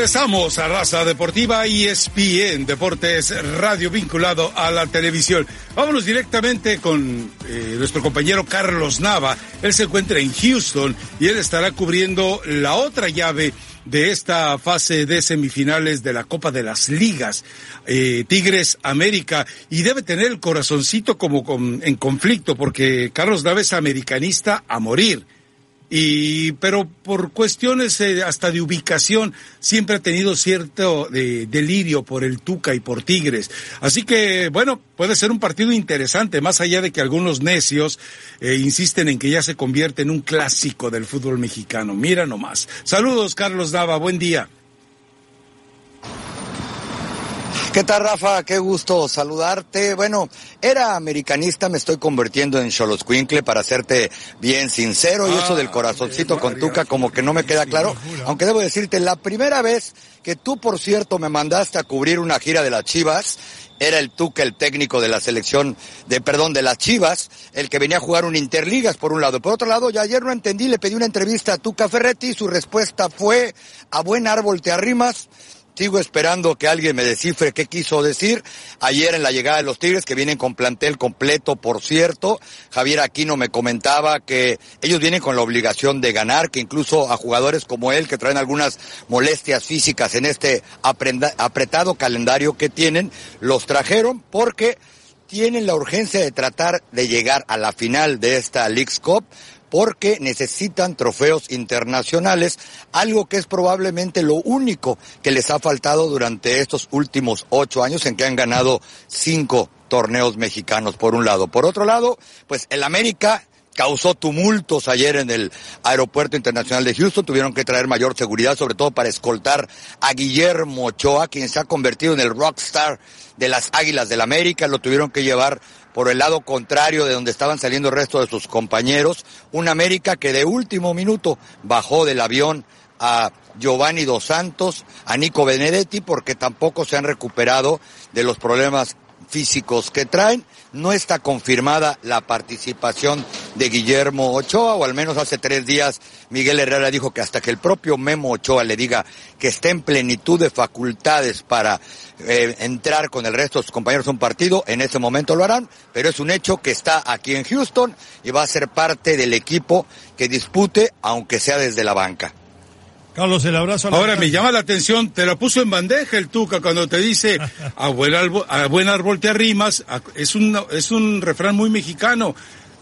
Regresamos a Raza Deportiva y ESPN Deportes Radio vinculado a la televisión. Vámonos directamente con eh, nuestro compañero Carlos Nava. Él se encuentra en Houston y él estará cubriendo la otra llave de esta fase de semifinales de la Copa de las Ligas, eh, Tigres América, y debe tener el corazoncito como en conflicto, porque Carlos Nava es americanista a morir y pero por cuestiones eh, hasta de ubicación siempre ha tenido cierto de, delirio por el Tuca y por Tigres. Así que bueno, puede ser un partido interesante, más allá de que algunos necios eh, insisten en que ya se convierte en un clásico del fútbol mexicano. Mira nomás. Saludos, Carlos Dava, buen día. ¿Qué tal, Rafa? Qué gusto saludarte. Bueno, era americanista, me estoy convirtiendo en Xoloscuincle para serte bien sincero y eso del ah, corazoncito con Tuca como que no me queda claro. Aunque debo decirte, la primera vez que tú, por cierto, me mandaste a cubrir una gira de las Chivas, era el Tuca, el técnico de la selección, de perdón, de las Chivas, el que venía a jugar un Interligas por un lado. Por otro lado, ya ayer no entendí, le pedí una entrevista a Tuca Ferretti y su respuesta fue, a buen árbol te arrimas, Sigo esperando que alguien me descifre qué quiso decir. Ayer en la llegada de los Tigres, que vienen con plantel completo, por cierto, Javier Aquino me comentaba que ellos vienen con la obligación de ganar, que incluso a jugadores como él, que traen algunas molestias físicas en este apretado calendario que tienen, los trajeron porque tienen la urgencia de tratar de llegar a la final de esta League's Cup porque necesitan trofeos internacionales, algo que es probablemente lo único que les ha faltado durante estos últimos ocho años en que han ganado cinco torneos mexicanos, por un lado. Por otro lado, pues el América causó tumultos ayer en el Aeropuerto Internacional de Houston. Tuvieron que traer mayor seguridad, sobre todo para escoltar a Guillermo Ochoa, quien se ha convertido en el rockstar de las Águilas del América. Lo tuvieron que llevar por el lado contrario de donde estaban saliendo el resto de sus compañeros. Un América que de último minuto bajó del avión a Giovanni Dos Santos, a Nico Benedetti, porque tampoco se han recuperado de los problemas físicos que traen. No está confirmada la participación de Guillermo Ochoa, o al menos hace tres días Miguel Herrera dijo que hasta que el propio Memo Ochoa le diga que está en plenitud de facultades para eh, entrar con el resto de sus compañeros a un partido, en ese momento lo harán, pero es un hecho que está aquí en Houston y va a ser parte del equipo que dispute, aunque sea desde la banca. Carlos, el abrazo. Ahora me llama la atención, te lo puso en bandeja el Tuca cuando te dice a buen árbol, a buen árbol te arrimas. Es un, es un refrán muy mexicano.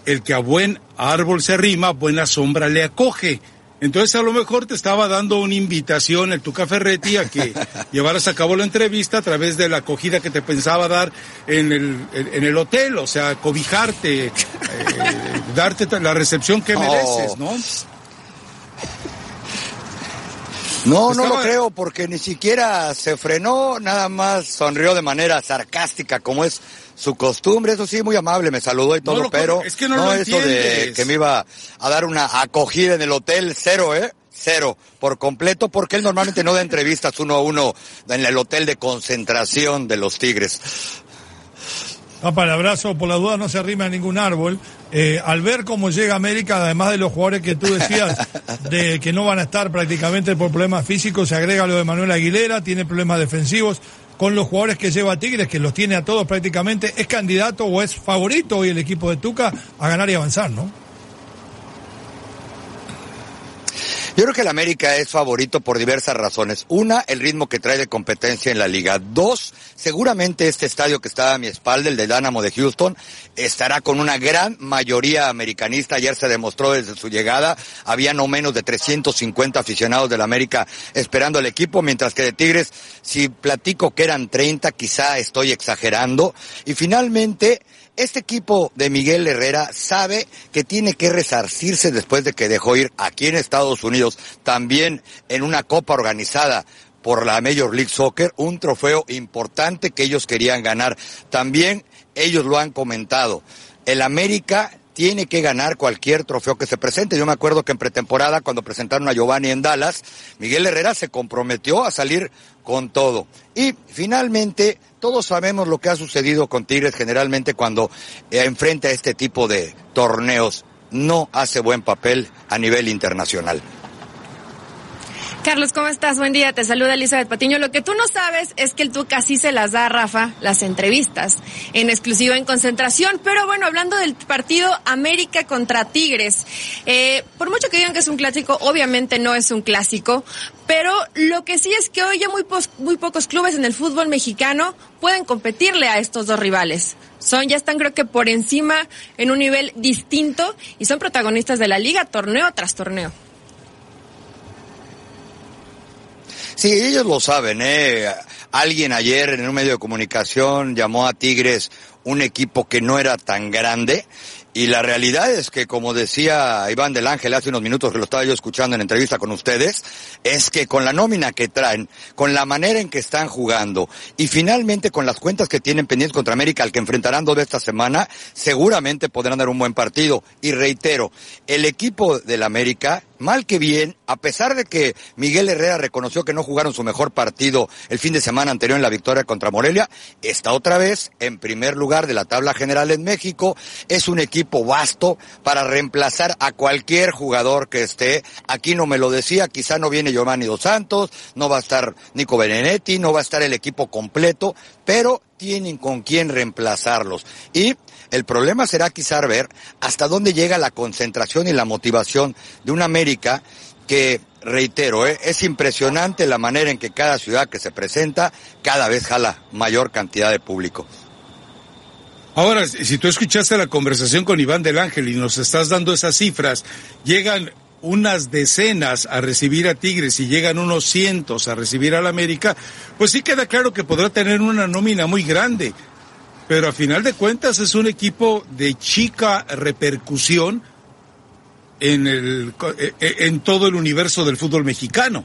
El que a buen árbol se arrima, buena sombra le acoge. Entonces a lo mejor te estaba dando una invitación el Tuca Ferretti a que llevaras a cabo la entrevista a través de la acogida que te pensaba dar en el, en el hotel, o sea, cobijarte, eh, darte la recepción que mereces, ¿no? No, no lo creo porque ni siquiera se frenó, nada más sonrió de manera sarcástica como es su costumbre, eso sí, muy amable, me saludó y todo, pero es que no, eso de que me iba a dar una acogida en el hotel, cero, ¿eh? Cero, por completo, porque él normalmente no da entrevistas uno a uno en el hotel de concentración de los Tigres. Papá, el abrazo, por la duda no se arrima a ningún árbol. Eh, al ver cómo llega América, además de los jugadores que tú decías, de que no van a estar prácticamente por problemas físicos, se agrega lo de Manuel Aguilera, tiene problemas defensivos, con los jugadores que lleva Tigres, que los tiene a todos prácticamente, ¿es candidato o es favorito hoy el equipo de Tuca a ganar y avanzar, no? Yo creo que el América es favorito por diversas razones. Una, el ritmo que trae de competencia en la liga. Dos, seguramente este estadio que está a mi espalda, el de Dynamo de Houston, estará con una gran mayoría americanista. Ayer se demostró desde su llegada. Había no menos de 350 aficionados del América esperando al equipo, mientras que de Tigres, si platico que eran 30, quizá estoy exagerando. Y finalmente, este equipo de Miguel Herrera sabe que tiene que resarcirse después de que dejó ir aquí en Estados Unidos, también en una copa organizada por la Major League Soccer, un trofeo importante que ellos querían ganar. También ellos lo han comentado. El América tiene que ganar cualquier trofeo que se presente. Yo me acuerdo que en pretemporada, cuando presentaron a Giovanni en Dallas, Miguel Herrera se comprometió a salir con todo. Y finalmente, todos sabemos lo que ha sucedido con Tigres generalmente cuando eh, enfrenta este tipo de torneos. No hace buen papel a nivel internacional. Carlos, ¿cómo estás? Buen día, te saluda Elizabeth Patiño. Lo que tú no sabes es que el Tuca sí se las da a Rafa las entrevistas, en exclusiva en concentración. Pero bueno, hablando del partido América contra Tigres, eh, por mucho que digan que es un clásico, obviamente no es un clásico, pero lo que sí es que hoy ya muy, muy pocos clubes en el fútbol mexicano pueden competirle a estos dos rivales. Son, ya están creo que por encima en un nivel distinto y son protagonistas de la liga torneo tras torneo. Sí, ellos lo saben, ¿eh? Alguien ayer en un medio de comunicación llamó a Tigres un equipo que no era tan grande. Y la realidad es que, como decía Iván del Ángel hace unos minutos que lo estaba yo escuchando en entrevista con ustedes, es que con la nómina que traen, con la manera en que están jugando y finalmente con las cuentas que tienen pendientes contra América, al que enfrentarán dos de esta semana, seguramente podrán dar un buen partido. Y reitero, el equipo del América mal que bien, a pesar de que Miguel Herrera reconoció que no jugaron su mejor partido el fin de semana anterior en la victoria contra Morelia, está otra vez en primer lugar de la tabla general en México. Es un equipo vasto para reemplazar a cualquier jugador que esté. Aquí no me lo decía, quizá no viene Giovanni Dos Santos, no va a estar Nico Benedetti, no va a estar el equipo completo, pero tienen con quién reemplazarlos. Y el problema será quizá ver hasta dónde llega la concentración y la motivación de una América que, reitero, ¿eh? es impresionante la manera en que cada ciudad que se presenta cada vez jala mayor cantidad de público. Ahora, si tú escuchaste la conversación con Iván del Ángel y nos estás dando esas cifras, llegan unas decenas a recibir a Tigres y llegan unos cientos a recibir al América, pues sí queda claro que podrá tener una nómina muy grande pero a final de cuentas es un equipo de chica repercusión en, el, eh, en todo el universo del fútbol mexicano.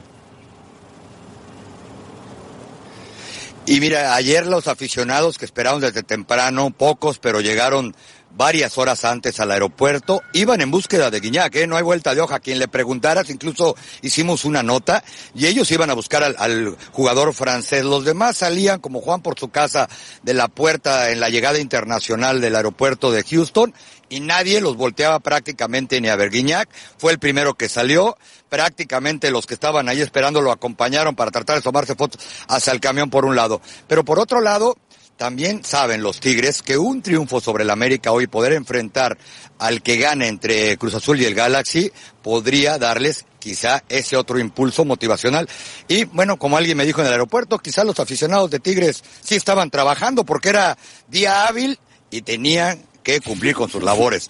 Y mira, ayer los aficionados que esperaron desde temprano, pocos, pero llegaron varias horas antes al aeropuerto, iban en búsqueda de Guiñac, ¿eh? no hay vuelta de hoja. Quien le preguntaras, incluso hicimos una nota y ellos iban a buscar al, al, jugador francés. Los demás salían como Juan por su casa de la puerta en la llegada internacional del aeropuerto de Houston y nadie los volteaba prácticamente ni a ver. Guiñac fue el primero que salió, prácticamente los que estaban ahí esperando lo acompañaron para tratar de tomarse fotos hacia el camión por un lado. Pero por otro lado, también saben los Tigres que un triunfo sobre el América hoy, poder enfrentar al que gane entre Cruz Azul y el Galaxy, podría darles quizá ese otro impulso motivacional. Y bueno, como alguien me dijo en el aeropuerto, quizá los aficionados de Tigres sí estaban trabajando porque era día hábil y tenían que cumplir con sus labores.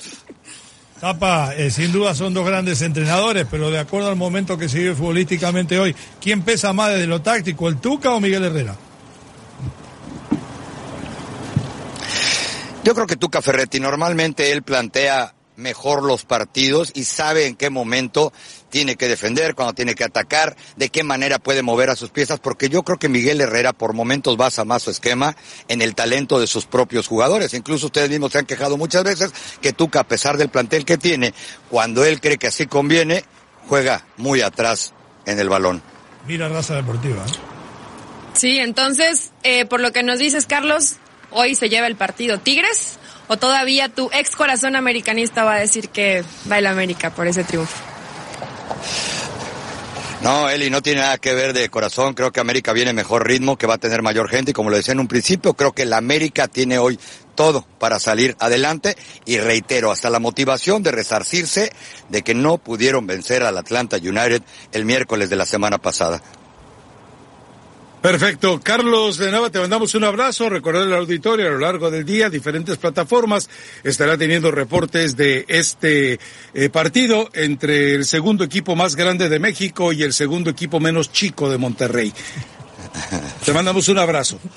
Tapa, eh, sin duda son dos grandes entrenadores, pero de acuerdo al momento que se vive futbolísticamente hoy, ¿quién pesa más desde lo táctico, el Tuca o Miguel Herrera? Yo creo que Tuca Ferretti normalmente él plantea mejor los partidos y sabe en qué momento tiene que defender, cuando tiene que atacar, de qué manera puede mover a sus piezas, porque yo creo que Miguel Herrera por momentos basa más su esquema en el talento de sus propios jugadores. Incluso ustedes mismos se han quejado muchas veces que Tuca, a pesar del plantel que tiene, cuando él cree que así conviene, juega muy atrás en el balón. Mira raza deportiva. ¿eh? Sí, entonces, eh, por lo que nos dices, Carlos, hoy se lleva el partido Tigres o todavía tu ex corazón americanista va a decir que va el América por ese triunfo? No, Eli, no tiene nada que ver de corazón. Creo que América viene mejor ritmo, que va a tener mayor gente. Y como lo decía en un principio, creo que la América tiene hoy todo para salir adelante. Y reitero, hasta la motivación de resarcirse de que no pudieron vencer al Atlanta United el miércoles de la semana pasada. Perfecto. Carlos de Nava, te mandamos un abrazo. Recordar al auditorio a lo largo del día, diferentes plataformas estará teniendo reportes de este eh, partido entre el segundo equipo más grande de México y el segundo equipo menos chico de Monterrey. Te mandamos un abrazo.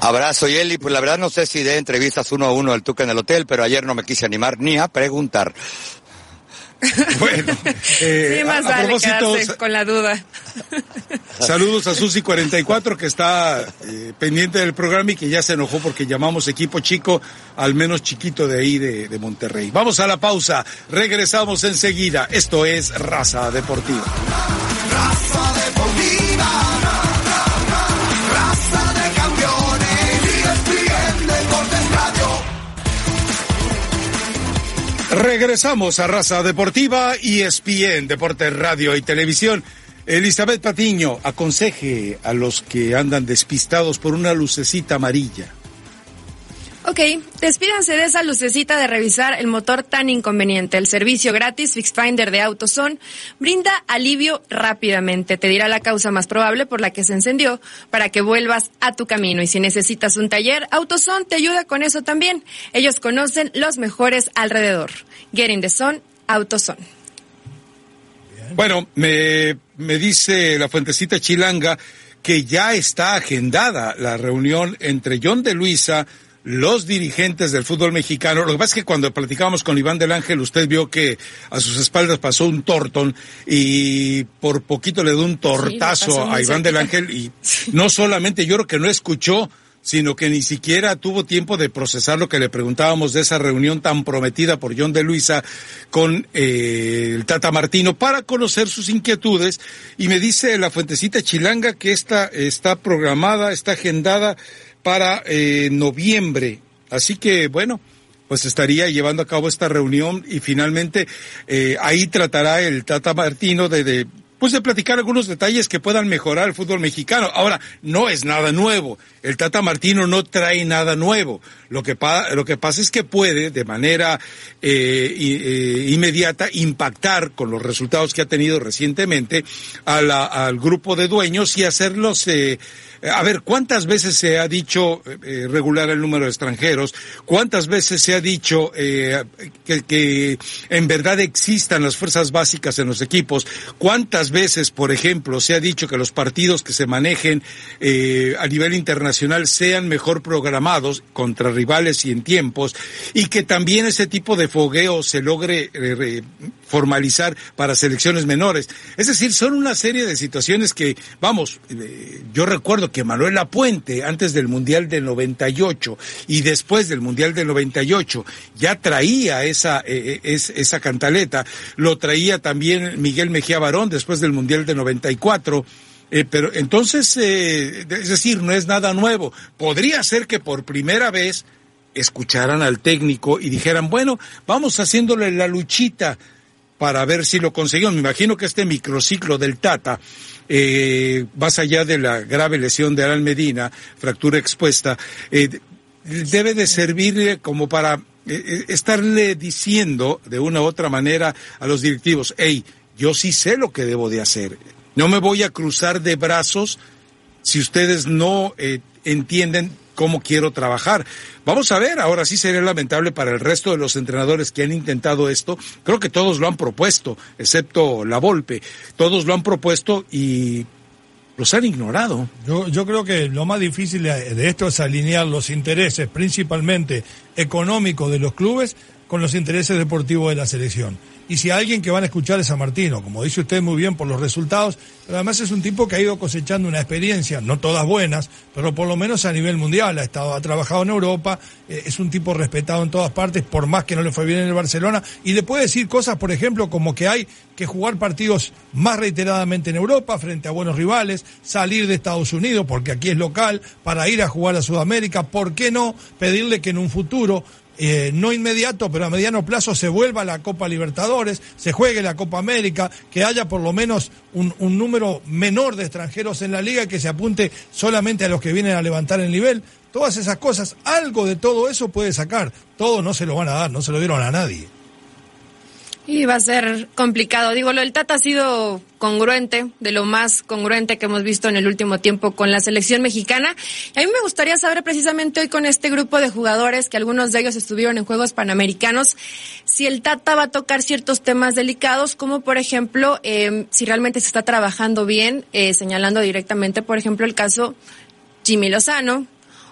Abrazo, Yeli. Pues la verdad no sé si de entrevistas uno a uno al Tuca en el hotel, pero ayer no me quise animar ni a preguntar. Bueno, eh, sí, más a, a vale propósito, con la duda. Saludos a Susi44 que está eh, pendiente del programa y que ya se enojó porque llamamos equipo chico al menos chiquito de ahí de, de Monterrey. Vamos a la pausa, regresamos enseguida. Esto es Raza Deportiva. Raza Deportiva. Regresamos a Raza Deportiva y ESPN, Deportes Radio y Televisión. Elizabeth Patiño, aconseje a los que andan despistados por una lucecita amarilla. Ok, despídanse de esa lucecita de revisar el motor tan inconveniente. El servicio gratis FixFinder de AutoZone brinda alivio rápidamente. Te dirá la causa más probable por la que se encendió para que vuelvas a tu camino. Y si necesitas un taller, AutoZone te ayuda con eso también. Ellos conocen los mejores alrededor. Get in the Zone, AutoZone. Bueno, me, me dice la fuentecita chilanga que ya está agendada la reunión entre John de Luisa, los dirigentes del fútbol mexicano. Lo que pasa es que cuando platicábamos con Iván del Ángel, usted vio que a sus espaldas pasó un tortón y por poquito le dio un tortazo a Iván del. Ángel y no solamente yo creo que no escuchó, sino que ni siquiera tuvo tiempo de procesar lo que le preguntábamos de esa reunión tan prometida por John de Luisa con eh, el Tata Martino para conocer sus inquietudes. Y me dice la fuentecita chilanga que esta está programada, está agendada para eh, noviembre. Así que, bueno, pues estaría llevando a cabo esta reunión y finalmente eh, ahí tratará el Tata Martino de, de pues de platicar algunos detalles que puedan mejorar el fútbol mexicano. Ahora, no es nada nuevo. El Tata Martino no trae nada nuevo. Lo que, pasa es que puede, de manera eh, eh, inmediata, impactar con los resultados que ha tenido recientemente al grupo de dueños y hacerlos eh, a ver, ¿cuántas veces se ha dicho regular el número de extranjeros? ¿Cuántas veces se ha dicho que, que en verdad existan las fuerzas básicas en los equipos? ¿Cuántas veces, por ejemplo, se ha dicho que los partidos que se manejen eh, a nivel internacional sean mejor programados contra rivales y en tiempos? Y que también ese tipo de fogueo se logre eh, formalizar para selecciones menores. Es decir, son una serie de situaciones que, vamos, eh, yo recuerdo que Manuel Lapuente, antes del Mundial del 98 y después del Mundial del 98, ya traía esa, es- esa cantaleta, lo traía también Miguel Mejía Barón después del Mundial del 94. Eh, pero entonces, eh, es decir, no es nada nuevo. Podría ser que por primera vez escucharan al técnico y dijeran, bueno, vamos haciéndole la luchita para ver si lo conseguimos. Me imagino que este microciclo del Tata, eh, más allá de la grave lesión de Alan Medina, fractura expuesta, eh, debe de servir como para estarle diciendo de una u otra manera a los directivos, hey, yo sí sé lo que debo de hacer. No me voy a cruzar de brazos si ustedes no eh, entienden cómo quiero trabajar. Vamos a ver, ahora sí sería lamentable para el resto de los entrenadores que han intentado esto. Creo que todos lo han propuesto, excepto la Volpe. Todos lo han propuesto y los han ignorado. Yo, yo creo que lo más difícil de de esto es alinear los intereses, principalmente económicos de los clubes, con los intereses deportivos de la selección. Y si alguien que van a escuchar es a Martino, como dice usted muy bien por los resultados, pero además es un tipo que ha ido cosechando una experiencia, no todas buenas, pero por lo menos a nivel mundial, ha estado, ha trabajado en Europa, eh, es un tipo respetado en todas partes, por más que no le fue bien en el Barcelona, y le puede decir cosas, por ejemplo, como que hay que jugar partidos más reiteradamente en Europa frente a buenos rivales, salir de Estados Unidos, porque aquí es local, para ir a jugar a Sudamérica, ¿por qué no pedirle que en un futuro eh, no inmediato, pero a mediano plazo se vuelva la Copa Libertadores, se juegue la Copa América, que haya por lo menos un, un número menor de extranjeros en la liga que se apunte solamente a los que vienen a levantar el nivel. Todas esas cosas, algo de todo eso puede sacar. Todo no se lo van a dar, no se lo dieron a nadie. Y va a ser complicado. Digo, lo del Tata ha sido congruente, de lo más congruente que hemos visto en el último tiempo con la selección mexicana. Y a mí me gustaría saber precisamente hoy con este grupo de jugadores, que algunos de ellos estuvieron en Juegos Panamericanos, si el Tata va a tocar ciertos temas delicados, como por ejemplo, eh, si realmente se está trabajando bien, eh, señalando directamente, por ejemplo, el caso Jimmy Lozano,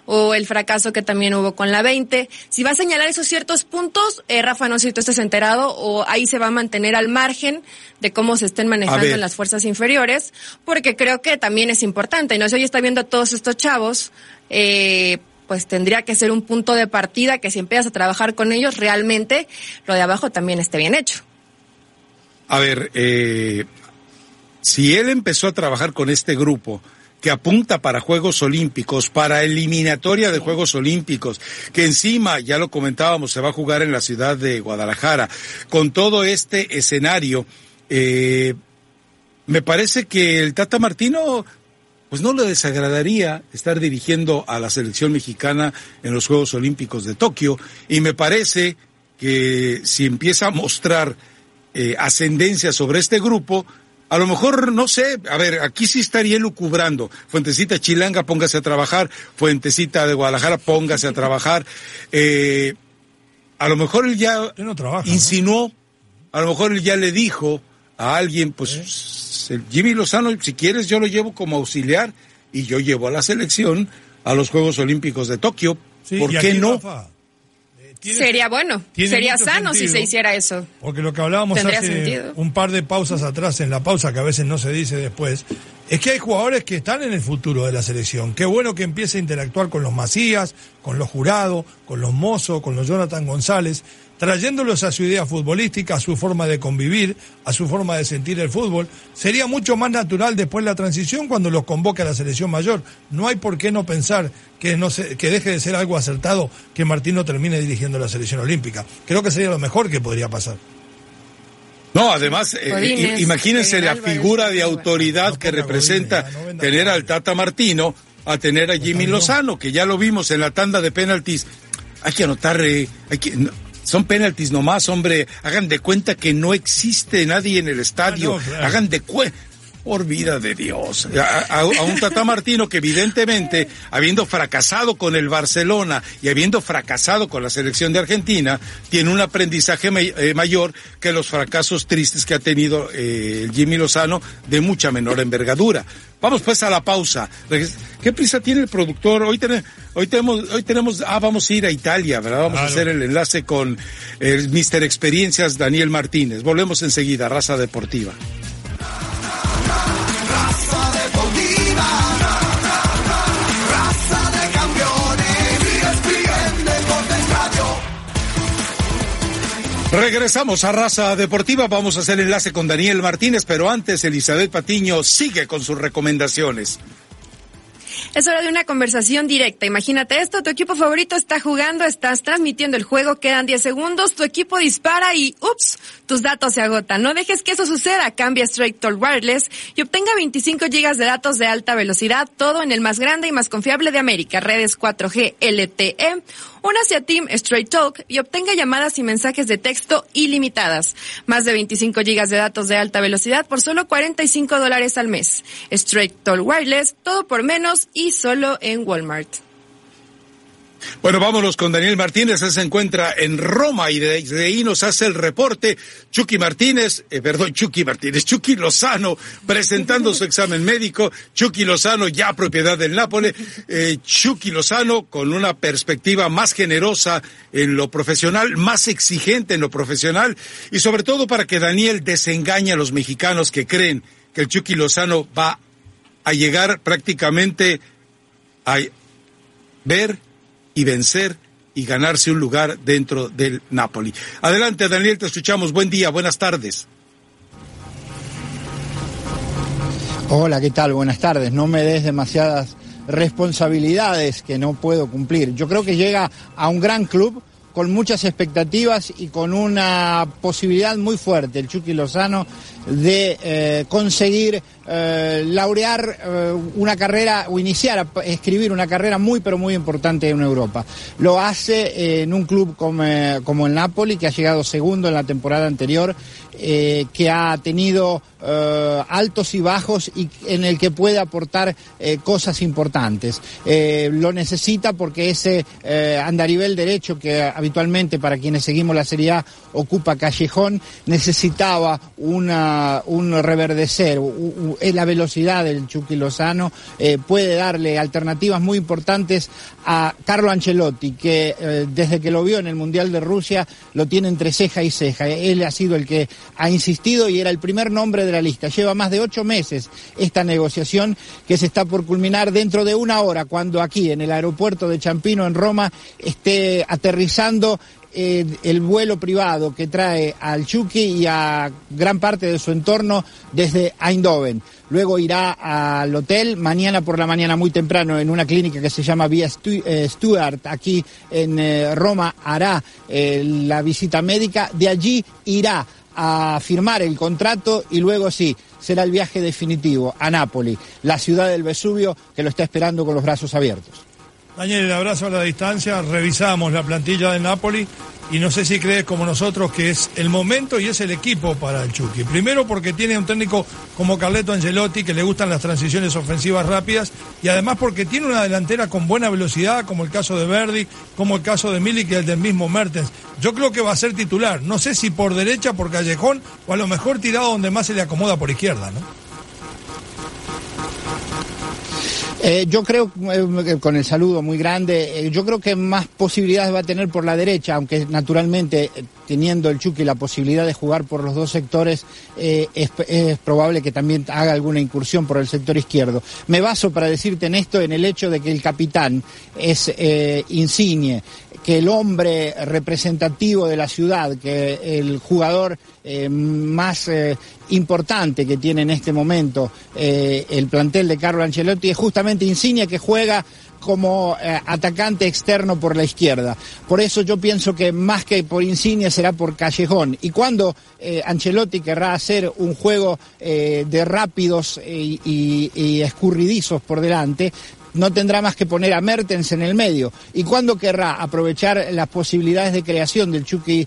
o el fracaso que también hubo con la 20. Si va a señalar esos ciertos puntos, eh, Rafa, no sé si tú estás enterado, o ahí se va a mantener al margen de cómo se estén manejando en las fuerzas inferiores, porque creo que también es importante. No sé, hoy está viendo a todos estos chavos, eh, pues tendría que ser un punto de partida que si empiezas a trabajar con ellos, realmente lo de abajo también esté bien hecho. A ver, eh, si él empezó a trabajar con este grupo que apunta para Juegos Olímpicos, para eliminatoria de Juegos Olímpicos, que encima, ya lo comentábamos, se va a jugar en la ciudad de Guadalajara, con todo este escenario, eh, me parece que el Tata Martino pues no le desagradaría estar dirigiendo a la selección mexicana en los Juegos Olímpicos de Tokio. Y me parece que si empieza a mostrar eh, ascendencia sobre este grupo, a lo mejor, no sé, a ver, aquí sí estaría lucubrando. Fuentecita Chilanga, póngase a trabajar. Fuentecita de Guadalajara, póngase a trabajar. Eh, a lo mejor él ya no trabaja, insinuó, a lo mejor él ya le dijo a alguien, pues el Jimmy Lozano, si quieres yo lo llevo como auxiliar y yo llevo a la selección a los Juegos Olímpicos de Tokio. Sí, ¿Por qué no? Rafa, eh, Sería bueno, sería sano si se hiciera eso. Porque lo que hablábamos hace sentido. un par de pausas atrás, en la pausa que a veces no se dice después, es que hay jugadores que están en el futuro de la selección. Qué bueno que empiece a interactuar con los Macías, con los Jurado, con los Mozo, con los Jonathan González, trayéndolos a su idea futbolística, a su forma de convivir, a su forma de sentir el fútbol. Sería mucho más natural después la transición cuando los convoque a la selección mayor. No hay por qué no pensar que, no se- que deje de ser algo acertado que Martino termine dirigiendo la selección olímpica. Creo que sería lo mejor que podría pasar. No, además, eh, imagínense la figura de autoridad No que representa no tener al. Tata Martino a tener a Jimmy no. Lozano, que ya lo vimos en la tanda de penaltis. Hay que anotar, eh, hay que, no, son penaltis nomás, hombre. Hagan de cuenta que no existe nadie en el estadio. Ah, no, claro. Hagan de cuenta. Por vida de Dios. A, a- a un Tata Martino que evidentemente, habiendo fracasado con el Barcelona y habiendo fracasado con la selección de Argentina, tiene un aprendizaje may- eh, mayor que los fracasos tristes que ha tenido eh, Jimmy Lozano de mucha menor envergadura. Vamos pues a la pausa. ¿Qué prisa tiene el productor? Hoy, tenemos, hoy tenemos, hoy tenemos, ah, vamos a ir a Italia, ¿verdad? Vamos a hacer el enlace con el Mister Experiencias Daniel Martínez. Volvemos enseguida, Raza Deportiva. Regresamos a Raza Deportiva, vamos a hacer enlace con Daniel Martínez, pero antes Elizabeth Patiño sigue con sus recomendaciones. Es hora de una conversación directa. Imagínate esto, tu equipo favorito está jugando, estás transmitiendo el juego, quedan 10 segundos, tu equipo dispara y ups, tus datos se agotan. No dejes que eso suceda, cambia Straight Talk Wireless y obtenga 25 gigas de datos de alta velocidad, todo en el más grande y más confiable de América, redes 4G LTE. Únase a Team Straight Talk y obtenga llamadas y mensajes de texto ilimitadas. Más de 25 gigas de datos de alta velocidad por solo 45 dólares al mes. Straight Talk Wireless, todo por menos y solo en Walmart. Bueno, vámonos con Daniel Martínez, él se encuentra en Roma y de, de ahí nos hace el reporte. Chucky Martínez, eh, perdón, Chucky Martínez, Chucky Lozano presentando su examen médico, Chucky Lozano ya propiedad del Nápoles, eh, Chucky Lozano con una perspectiva más generosa en lo profesional, más exigente en lo profesional. Y sobre todo para que Daniel desengañe a los mexicanos que creen que el Chucky Lozano va a llegar prácticamente a ver y vencer y ganarse un lugar dentro del Napoli. Adelante, Daniel, te escuchamos. Buen día, buenas tardes. Hola, ¿qué tal? Buenas tardes. No me des demasiadas responsabilidades que no puedo cumplir. Yo creo que llega a un gran club con muchas expectativas y con una posibilidad muy fuerte, el Chucky Lozano, de eh, conseguir eh, laurear eh, una carrera o iniciar a escribir una carrera muy pero muy importante en Europa. Lo hace en un club como, como el Napoli, que ha llegado segundo en la temporada anterior, que ha tenido altos y bajos y en el que puede aportar cosas importantes. Lo necesita porque ese andarivel derecho que habitualmente para quienes seguimos la Serie A ocupa Callejón necesitaba una, un reverdecer. La velocidad del Chucky Lozano eh, puede darle alternativas muy importantes a Carlo Ancelotti, que eh, desde que lo vio en el Mundial de Rusia lo tiene entre ceja y ceja. Él ha sido el que ha insistido y era el primer nombre de la lista. Lleva más de ocho meses esta negociación que se está por culminar dentro de una hora, cuando aquí en el aeropuerto de Champino, en Roma, esté aterrizando eh, el vuelo privado que trae al Chucky y a gran parte de su entorno desde Eindhoven. Luego irá al hotel mañana por la mañana muy temprano en una clínica que se llama Vía eh, Stuart aquí en eh, Roma hará la visita médica. De allí irá a firmar el contrato y luego sí, será el viaje definitivo a Nápoli, la ciudad del Vesubio que lo está esperando con los brazos abiertos. Daniel, el abrazo a la distancia, revisamos la plantilla de Napoli y no sé si crees como nosotros que es el momento y es el equipo para el Chucky. Primero porque tiene un técnico como Carleto Angelotti que le gustan las transiciones ofensivas rápidas y además porque tiene una delantera con buena velocidad como el caso de Verdi, como el caso de Mili que es el del mismo Mertens. Yo creo que va a ser titular, no sé si por derecha, por Callejón o a lo mejor tirado donde más se le acomoda por izquierda, ¿no? Eh, yo creo, eh, con el saludo muy grande, eh, yo creo que más posibilidades va a tener por la derecha, aunque naturalmente eh, teniendo el Chucky la posibilidad de jugar por los dos sectores, eh, es, probable que también haga alguna incursión por el sector izquierdo. Me baso para decirte en esto en el hecho de que el capitán es eh, Insigne, que el hombre representativo de la ciudad, que el jugador eh, más importante que tiene en este momento el plantel de Carlo Ancelotti es justamente Insigne que juega como eh, atacante externo por la izquierda. Por eso yo pienso que más que por Insigne será por Callejón. Y cuando eh, Ancelotti querrá hacer un juego eh, de rápidos y, escurridizos por delante, no tendrá más que poner a Mertens en el medio. Y cuando querrá aprovechar las posibilidades de creación del Chucky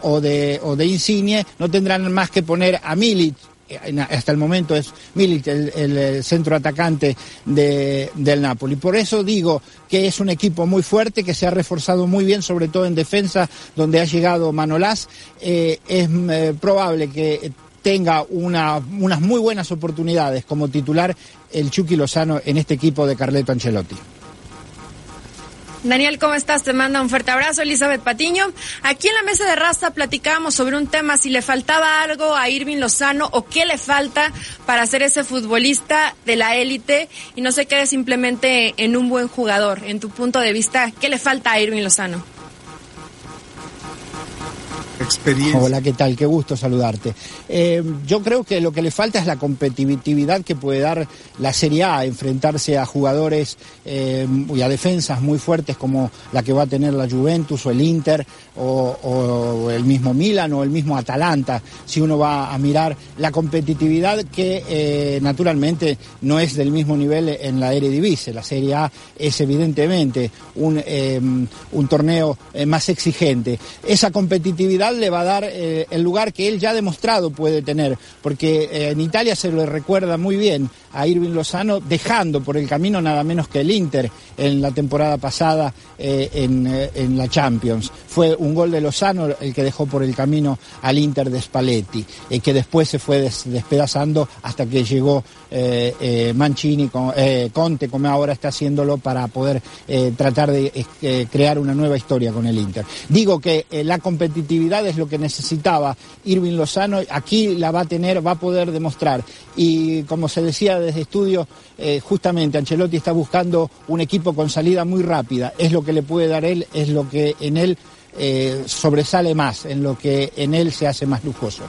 o, de, o de Insigne, no tendrán más que poner a Milic. Hasta el momento es Milic el, centro atacante de- del Napoli. Por eso digo que es un equipo muy fuerte, que se ha reforzado muy bien, sobre todo en defensa, donde ha llegado Manolás. Eh, es eh, probable que tenga una- unas muy buenas oportunidades como titular el Chucky Lozano en este equipo de Carleto Ancelotti. Daniel, ¿cómo estás? Te manda un fuerte abrazo, Elizabeth Patiño. Aquí en la mesa de raza platicábamos sobre un tema, si le faltaba algo a Irving Lozano o qué le falta para ser ese futbolista de la élite y no se quede simplemente en un buen jugador. En tu punto de vista, ¿qué le falta a Irving Lozano? Hola, ¿qué tal? Qué gusto saludarte. Eh, yo creo que lo que le falta es la competitividad que puede dar la Serie A, enfrentarse a jugadores eh, y a defensas muy fuertes como la que va a tener la Juventus o el Inter o, el mismo Milan o el mismo Atalanta, si uno va a mirar la competitividad que eh, naturalmente no es del mismo nivel en la Eredivisie. La Serie A es evidentemente un, un torneo más exigente. Esa competitividad le va a dar eh, el lugar que él ya ha demostrado puede tener, porque eh, en Italia se lo recuerda muy bien a Irving Lozano, dejando por el camino nada menos que el Inter en la temporada pasada eh, en, la Champions. Fue un gol de Lozano el que dejó por el camino al Inter de Spalletti, que después se fue des- despedazando hasta que llegó Mancini, con- Conte, como ahora está haciéndolo para poder tratar de crear una nueva historia con el Inter. Digo que la competitividad es lo que necesitaba Irving Lozano, aquí la va a tener, va a poder demostrar. Y como se decía desde estudio, eh, justamente Ancelotti está buscando un equipo con salida muy rápida, es lo que le puede dar él, es lo que en él eh, sobresale más, en lo que en él se hace más lujoso.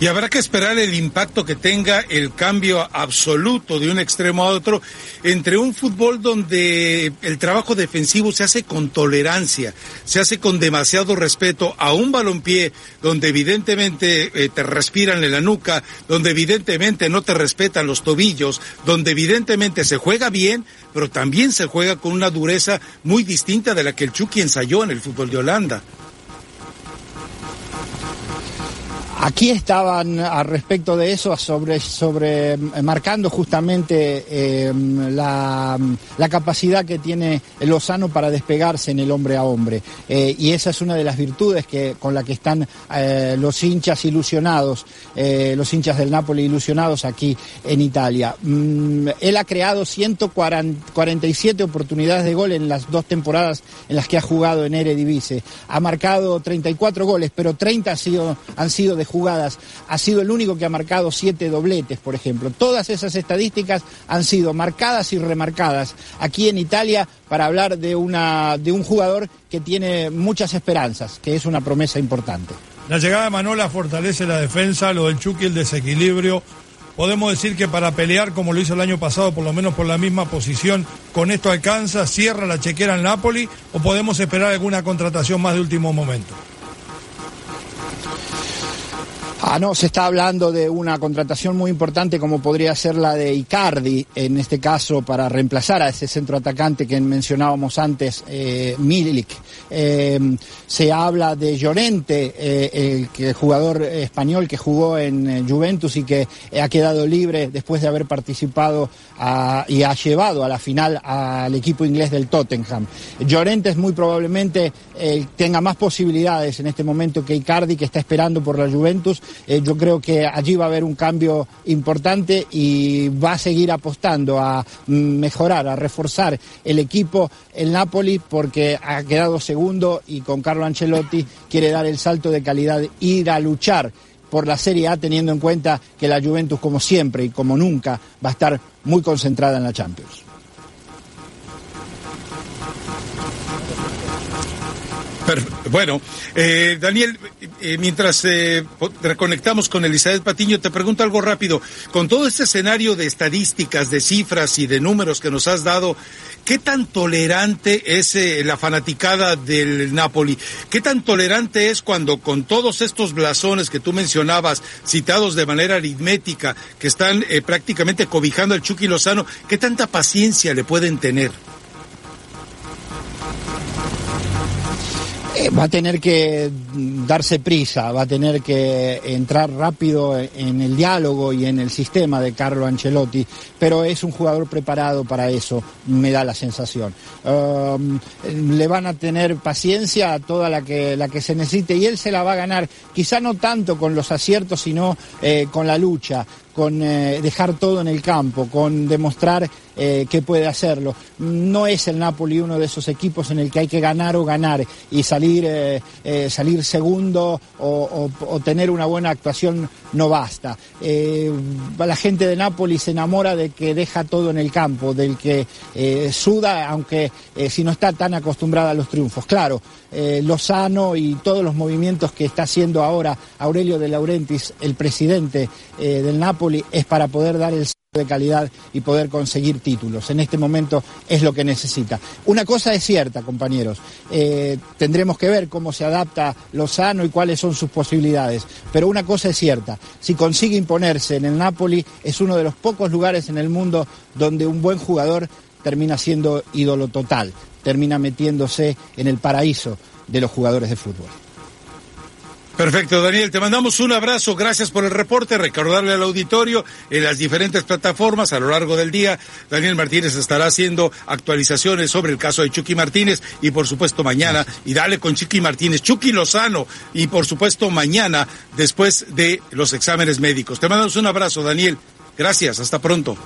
Y habrá que esperar el impacto que tenga el cambio absoluto de un extremo a otro entre un fútbol donde el trabajo defensivo se hace con tolerancia, se hace con demasiado respeto a un balompié donde evidentemente eh, te respiran en la nuca, donde evidentemente no te respetan los tobillos, donde evidentemente se juega bien, pero también se juega con una dureza muy distinta de la que el Chucky ensayó en el fútbol de Holanda. Aquí estaban al respecto de eso, sobre, sobre marcando justamente eh, la, la capacidad que tiene Lozano para despegarse en el hombre a hombre. Eh, y esa es una de las virtudes que, con la que están eh, los hinchas ilusionados, eh, los hinchas del Napoli ilusionados aquí en Italia. Mm, él ha creado 147 oportunidades de gol en las dos temporadas en las que ha jugado en Eredivisie. Ha marcado 34 goles, pero 30 han sido, han sido de jugadas, ha sido el único que ha marcado siete dobletes, por ejemplo. Todas esas estadísticas han sido marcadas y remarcadas aquí en Italia para hablar de, una, de un jugador que tiene muchas esperanzas, que es una promesa importante. La llegada de Manola fortalece la defensa, lo del Chucky el desequilibrio. Podemos decir que para pelear como lo hizo el año pasado, por lo menos por la misma posición, con esto alcanza, cierra la chequera en Napoli o podemos esperar alguna contratación más de último momento. Ah, no, se está hablando de una contratación muy importante como podría ser la de Icardi, en este caso para reemplazar a ese centro atacante que mencionábamos antes, eh, Milik. Eh, se habla de Llorente, eh, el, jugador español que jugó en eh, Juventus y que ha quedado libre después de haber participado y ha llevado a la final al equipo inglés del Tottenham. Llorente es muy probablemente tenga más posibilidades en este momento que Icardi, que está esperando por la Juventus. Eh, yo creo que allí va a haber un cambio importante y va a seguir apostando a mejorar, a reforzar el equipo el Napoli porque ha quedado segundo y con Carlo Ancelotti quiere dar el salto de calidad, ir a luchar por la Serie A teniendo en cuenta que la Juventus como siempre y como nunca va a estar muy concentrada en la Champions. Bueno, eh, Daniel, eh, mientras eh, reconectamos con Elizabeth Patiño, te pregunto algo rápido. Con todo este escenario de estadísticas, de cifras y de números que nos has dado, ¿qué tan tolerante es eh, la fanaticada del Napoli? ¿Qué tan tolerante es cuando con todos estos blasones que tú mencionabas, citados de manera aritmética, que están eh, prácticamente cobijando al Chucky Lozano, qué tanta paciencia le pueden tener? Va a tener que darse prisa, va a tener que entrar rápido en el diálogo y en el sistema de Carlo Ancelotti, pero es un jugador preparado para eso, me da la sensación. Um, le van a tener paciencia toda la que, la que se necesite y él se la va a ganar, quizá no tanto con los aciertos, sino eh, con la lucha, con eh, dejar todo en el campo, con demostrar eh, que puede hacerlo. No es el Napoli uno de esos equipos en el que hay que ganar o ganar y salir, eh, salir segundo o, tener una buena actuación no basta. La gente de Napoli se enamora de que deja todo en el campo, del que suda, aunque si no está tan acostumbrada a los triunfos. Claro, Lozano y todos los movimientos que está haciendo ahora Aurelio de Laurentiis, el presidente del Napoli, es para poder dar el de calidad y poder conseguir títulos. En este momento es lo que necesita. Una cosa es cierta, compañeros, eh, tendremos que ver cómo se adapta Lozano y cuáles son sus posibilidades, pero una cosa es cierta, si consigue imponerse en el Napoli, es uno de los pocos lugares en el mundo donde un buen jugador termina siendo ídolo total, termina metiéndose en el paraíso de los jugadores de fútbol. Perfecto, Daniel, te mandamos un abrazo, gracias por el reporte, recordarle al auditorio en las diferentes plataformas a lo largo del día, Daniel Martínez estará haciendo actualizaciones sobre el caso de Chucky Martínez y por supuesto mañana, y dale con Chucky Martínez, Chucky Lozano, y por supuesto mañana después de los exámenes médicos. Te mandamos un abrazo, Daniel, gracias, hasta pronto.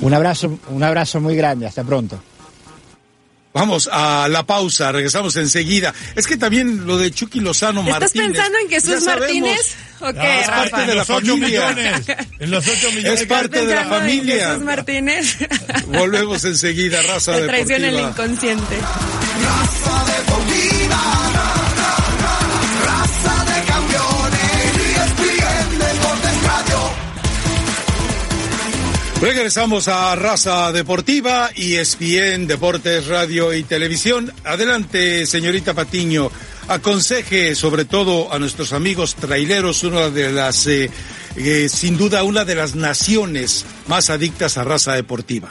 Un abrazo, un abrazo muy grande, hasta pronto. Vamos a la pausa, regresamos enseguida. Es que también lo de Chucky Lozano ¿Estás Martínez. pensando en Jesús. Martínez? ¿O qué, Ah, es parte Rafa? de en la familia. millones. En los ocho millones. Es parte de la ¿Estás familia. Jesús Martínez. Volvemos enseguida, raza Te traiciona el inconsciente. Raza deportiva, Regresamos a Raza Deportiva y ESPN Deportes Radio y Televisión. Adelante, señorita Patiño. Aconseje sobre todo a nuestros amigos traileros, una de las, eh, eh, sin duda, una de las naciones más adictas a raza deportiva.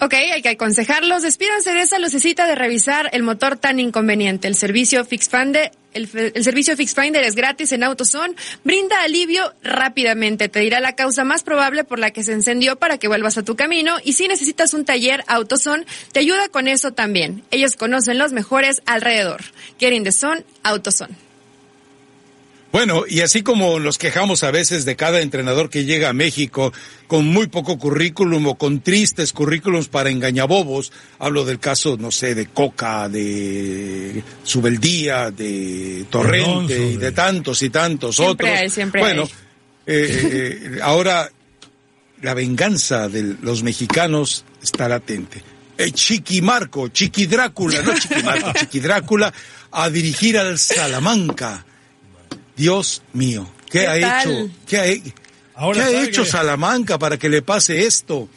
Ok, hay que aconsejarlos. Despídanse de esa lucecita de revisar el motor tan inconveniente. El servicio FixFinder, el, el servicio FixFinder es gratis en AutoZone. Brinda alivio rápidamente. Te dirá la causa más probable por la que se encendió para que vuelvas a tu camino. Y si necesitas un taller AutoZone, te ayuda con eso también. Ellos conocen los mejores alrededor. Get in the zone, AutoZone. Bueno, y así como nos quejamos a veces de cada entrenador que llega a México con muy poco currículum o con tristes currículums para engañabobos, hablo del caso, no sé, de Coca, de Subeldía, de Torrente Alonso, y de tantos y tantos Siempre otros. hay, siempre bueno, hay. eh, eh, ahora la venganza de los mexicanos está latente. Eh, Chiqui Marco, Chiqui Drácula, no Chiqui Marco, Chiqui Drácula, a dirigir al Salamanca. Dios mío, ¿qué, ¿Qué ha tal? hecho? ¿Qué ha, ¿qué Ahora, ha ¿sabe hecho? Salamanca para que le pase esto?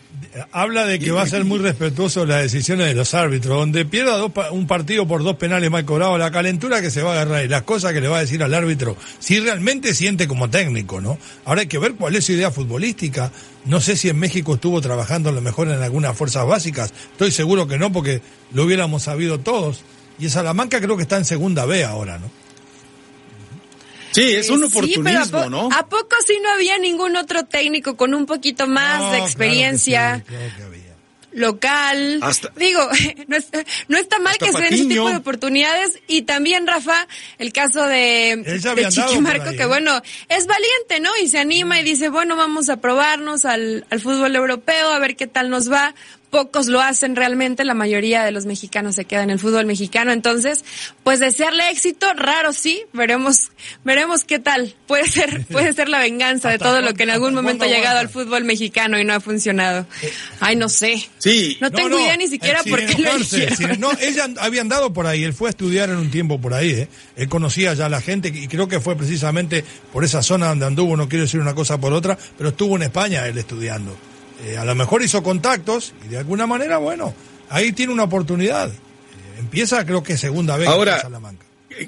Habla de que va a ser muy respetuoso las decisiones de los árbitros. Donde pierda dos pa- un partido por dos penales mal cobrados, la calentura que se va a agarrar y las cosas que le va a decir al árbitro, si realmente siente como técnico, ¿no? Ahora hay que ver cuál es su idea futbolística. No sé si en México estuvo trabajando a lo mejor en algunas fuerzas básicas. Estoy seguro que no, porque lo hubiéramos sabido todos. Y en Salamanca creo que está en segunda B ahora, ¿no? Sí, es un Eh, sí, pero ¿a oportunismo, ¿no? ¿A poco sí no había ningún otro técnico con un poquito más No, de claro que experiencia? sí, claro que había. local. Hasta- Digo, no, es- no está mal que se den ese tipo de oportunidades. Y también, Rafa, el caso de, de Chiqui Marco, ahí, que ¿eh? bueno, es valiente, ¿no? Y se anima y dice, bueno, vamos a probarnos al, al fútbol europeo, a ver qué tal nos va. Pocos lo hacen realmente, la mayoría de los mexicanos se quedan en el fútbol mexicano. Entonces, pues desearle éxito, raro sí, veremos, veremos qué tal. Puede ser, puede ser la venganza de ¿Hasta todo lo que en algún momento ha llegado al fútbol mexicano y no ha funcionado. Ay, no sé. Sí. No tengo idea ni siquiera eh, por qué lo no, ella había andado por ahí, él fue a estudiar en un tiempo por ahí, ¿eh? él conocía ya a la gente y creo que fue precisamente por esa zona donde anduvo, no quiero decir una cosa por otra, pero estuvo en España él estudiando. Eh, a lo mejor hizo contactos y de alguna manera, bueno, ahí tiene una oportunidad. Eh, empieza creo que segunda vez Ahora- en Salamanca.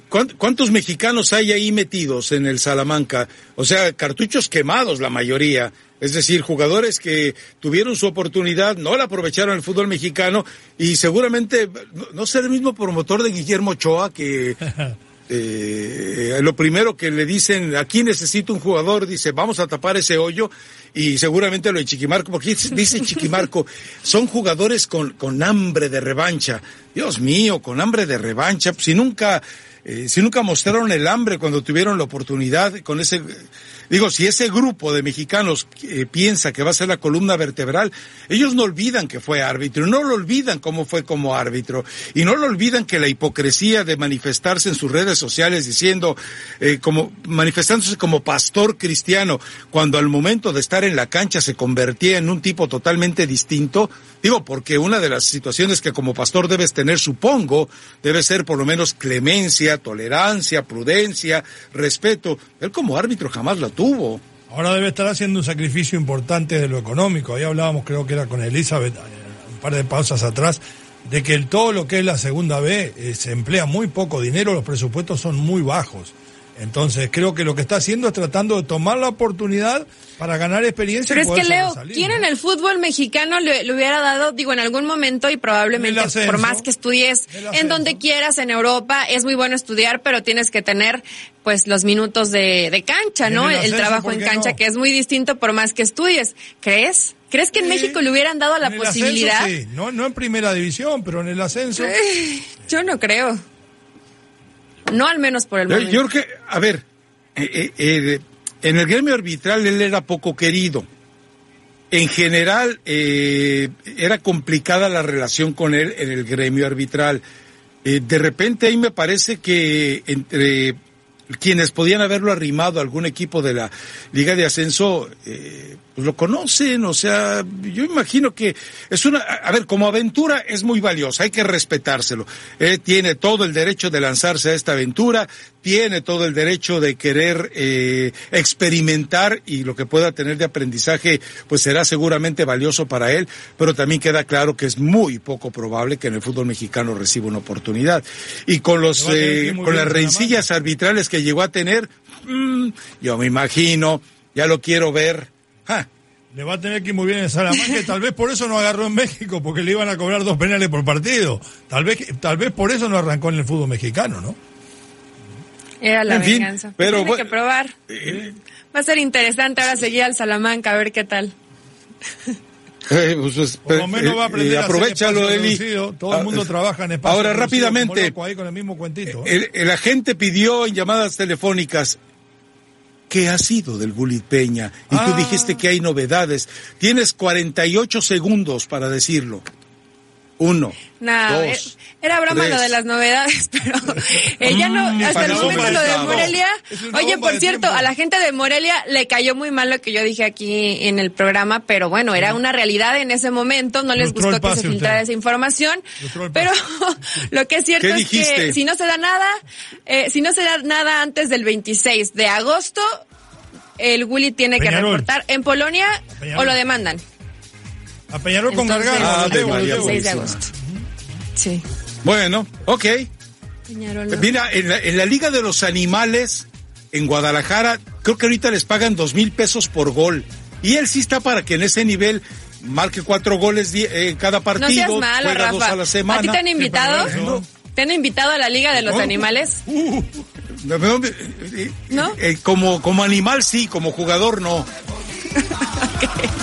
¿Cuánt- ¿Cuántos mexicanos hay ahí metidos en el Salamanca? O sea, cartuchos quemados la mayoría. Es decir, jugadores que tuvieron su oportunidad, no la aprovecharon el fútbol mexicano y seguramente no, no ser el mismo promotor de Guillermo Ochoa que eh, lo primero que le dicen, aquí necesito un jugador, dice, vamos a tapar ese hoyo y seguramente lo de Chiquimarco, porque dice- Chiquimarco, son jugadores con, con hambre de revancha. Dios mío, con hambre de revancha, si nunca, eh, si nunca mostraron el hambre cuando tuvieron la oportunidad con ese, digo, si ese grupo de mexicanos eh, piensa que va a ser la columna vertebral, ellos no olvidan que fue árbitro, no lo olvidan cómo fue como árbitro, y no lo olvidan que la hipocresía de manifestarse en sus redes sociales diciendo, eh, como, manifestándose como pastor cristiano, cuando al momento de estar en la cancha se convertía en un tipo totalmente distinto, digo, porque una de las situaciones que como pastor debes tener, supongo, debe ser por lo menos clemencia, tolerancia, prudencia, respeto. Él como árbitro jamás la tuvo. Ahora debe estar haciendo un sacrificio importante de lo económico. Ahí hablábamos, creo que era con Elizabeth, eh, un par de pausas atrás, de que todo lo que es la segunda B eh, se emplea muy poco dinero, los presupuestos son muy bajos. Entonces creo que lo que está haciendo es tratando de tomar la oportunidad para ganar experiencia. Pero y es que Leo, ¿quién ¿no? en el fútbol mexicano le, le hubiera dado, digo, en algún momento y probablemente ascenso. por más que estudies En donde quieras en Europa, es muy bueno estudiar, pero tienes que tener pues los minutos de, de cancha, ¿no? el trabajo ¿por en cancha no? que es muy distinto por más que estudies. ¿Crees? ¿Crees que en Sí. México le hubieran dado la En el ascenso, posibilidad? sí. no, no en primera división, pero en el ascenso. Yo no creo. No al menos por el Yo, momento. yo creo que, a ver, eh, eh, eh, en el gremio arbitral él era poco querido. En general, eh, era complicada la relación con él en el gremio arbitral. Eh, de repente ahí me parece que entre quienes podían haberlo arrimado a algún equipo de la Liga de Ascenso, eh, pues lo conocen, o sea, yo imagino que es una, a ver, como aventura es muy valiosa, hay que respetárselo. Eh, tiene todo el derecho de lanzarse a esta aventura, tiene todo el derecho de querer eh, experimentar y lo que pueda tener de aprendizaje, pues será seguramente valioso para él, pero también queda claro que es muy poco probable que en el fútbol mexicano reciba una oportunidad. Y con los, eh, con las rencillas arbitrales que llegó a tener, mm, yo me imagino, ya lo quiero ver. Ah, Le va a tener que ir muy bien en Salamanca y tal vez por eso no agarró en México, porque le iban a cobrar dos penales por partido. Tal vez, tal vez por eso no arrancó en el fútbol mexicano, ¿no? Era la En fin, venganza. pero Tiene bueno, que probar. Va a ser interesante ahora seguir al Salamanca a ver qué tal. eh, pues, pues, Por lo menos va a aprender eh, a hacer aprovechalo, espacio Eli. reducido. Todo el mundo Ah, trabaja en espacio Ahora, rápidamente, ahí con el mismo cuentito. ¿eh? el, el agente pidió en llamadas telefónicas ¿qué ha sido del Bully Peña? Y tú Ah. dijiste que hay novedades. Tienes 48 segundos para decirlo. Uno, Nah, eh, dos, era broma tres. lo de las novedades, pero eh, ya no, Mm, hasta el momento lo de. Morelia. Oye, por cierto, tiempo. a la gente de Morelia le cayó muy mal lo que yo dije aquí en el programa, pero bueno, era una realidad en ese momento, no les gustó que se usted. filtrara esa información, pero lo que es cierto ¿Qué es dijiste? que si no se da nada, eh, si no se da nada antes del 26 de agosto, el Willy tiene que reportar en Polonia Peñarol. o lo demandan. A Peñarol con Gargano. Ah, de lo María debo. 26 de agosto. Sí. Bueno, ok. Peñarol, ¿no? Mira, en la, en la Liga de los Animales, en Guadalajara, creo que ahorita les pagan dos mil pesos por gol. Y él sí está para que en ese nivel marque cuatro goles eh, cada partido, No seas malo, juega dos Rafa. a la semana. ¿A ti te han invitado? ¿Te han invitado a la Liga de los No. Animales? Uh, ¿de dónde? Eh, ¿No? eh, como, como animal sí, como jugador no. Casa